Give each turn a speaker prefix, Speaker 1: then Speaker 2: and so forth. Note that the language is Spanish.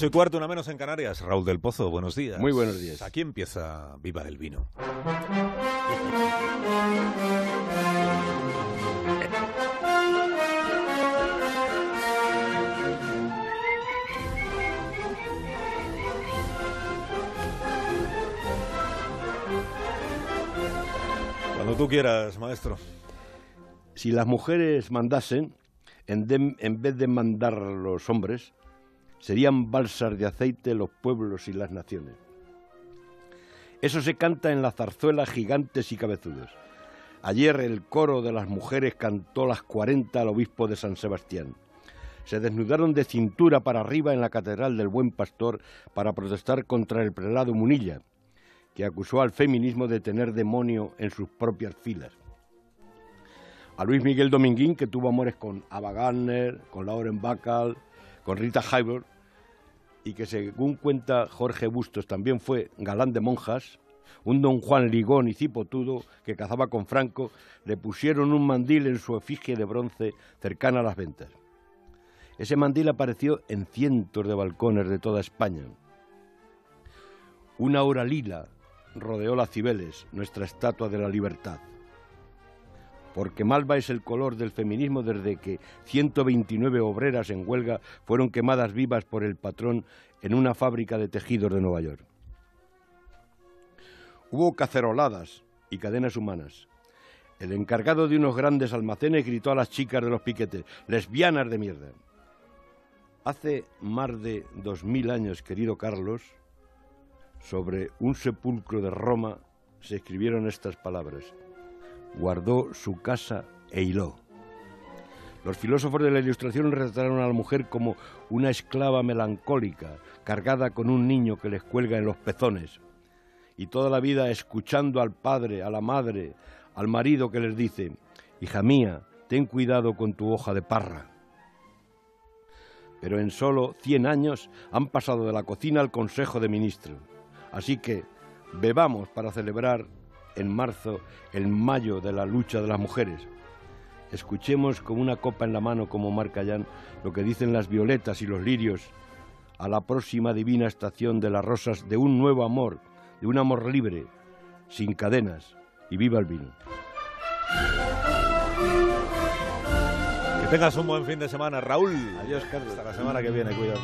Speaker 1: Soy cuarto, una menos en Canarias. Raúl del Pozo, buenos días.
Speaker 2: Muy buenos días.
Speaker 1: Aquí empieza Viva el Vino. Cuando tú quieras, maestro.
Speaker 2: Si las mujeres mandasen, en, de- en vez de mandar los hombres, serían balsas de aceite los pueblos y las naciones. Eso se canta en la zarzuela Gigantes y Cabezudos. Ayer el coro de las mujeres cantó las 40 al obispo de San Sebastián. Se desnudaron de cintura para arriba en la Catedral del Buen Pastor para protestar contra el prelado Munilla, que acusó al feminismo de tener demonio en sus propias filas. A Luis Miguel Dominguín, que tuvo amores con Ava Gardner, con Lauren Bacall, con Rita Hayworth, y que según cuenta Jorge Bustos también fue galán de monjas, un don Juan Ligón y cipotudo que cazaba con Franco, le pusieron un mandil en su efigie de bronce cercana a las ventas. Ese mandil apareció en cientos de balcones de toda España. Una hora lila rodeó las Cibeles, nuestra estatua de la libertad. Porque malva es el color del feminismo desde que 129 obreras en huelga fueron quemadas vivas por el patrón en una fábrica de tejidos de Nueva York. Hubo caceroladas y cadenas humanas. El encargado de unos grandes almacenes gritó a las chicas de los piquetes, lesbianas de mierda. Hace más de dos mil años, querido Carlos, sobre un sepulcro de Roma se escribieron estas palabras. Guardó su casa e hiló. Los filósofos de la Ilustración retrataron a la mujer como una esclava melancólica, cargada con un niño que les cuelga en los pezones, y toda la vida escuchando al padre, a la madre, al marido que les dice, hija mía, ten cuidado con tu hoja de parra. Pero en solo 100 años han pasado de la cocina al Consejo de Ministros. Así que bebamos para celebrar en marzo el mayo de la lucha de las mujeres. Escuchemos con una copa en la mano como marca Jan lo que dicen las violetas y los lirios a la próxima divina estación de las rosas de un nuevo amor, de un amor libre, sin cadenas. Y viva el vino.
Speaker 1: Que tengas un buen fin de semana, Raúl.
Speaker 2: Adiós, Carlos.
Speaker 1: Hasta la semana que viene, cuídate.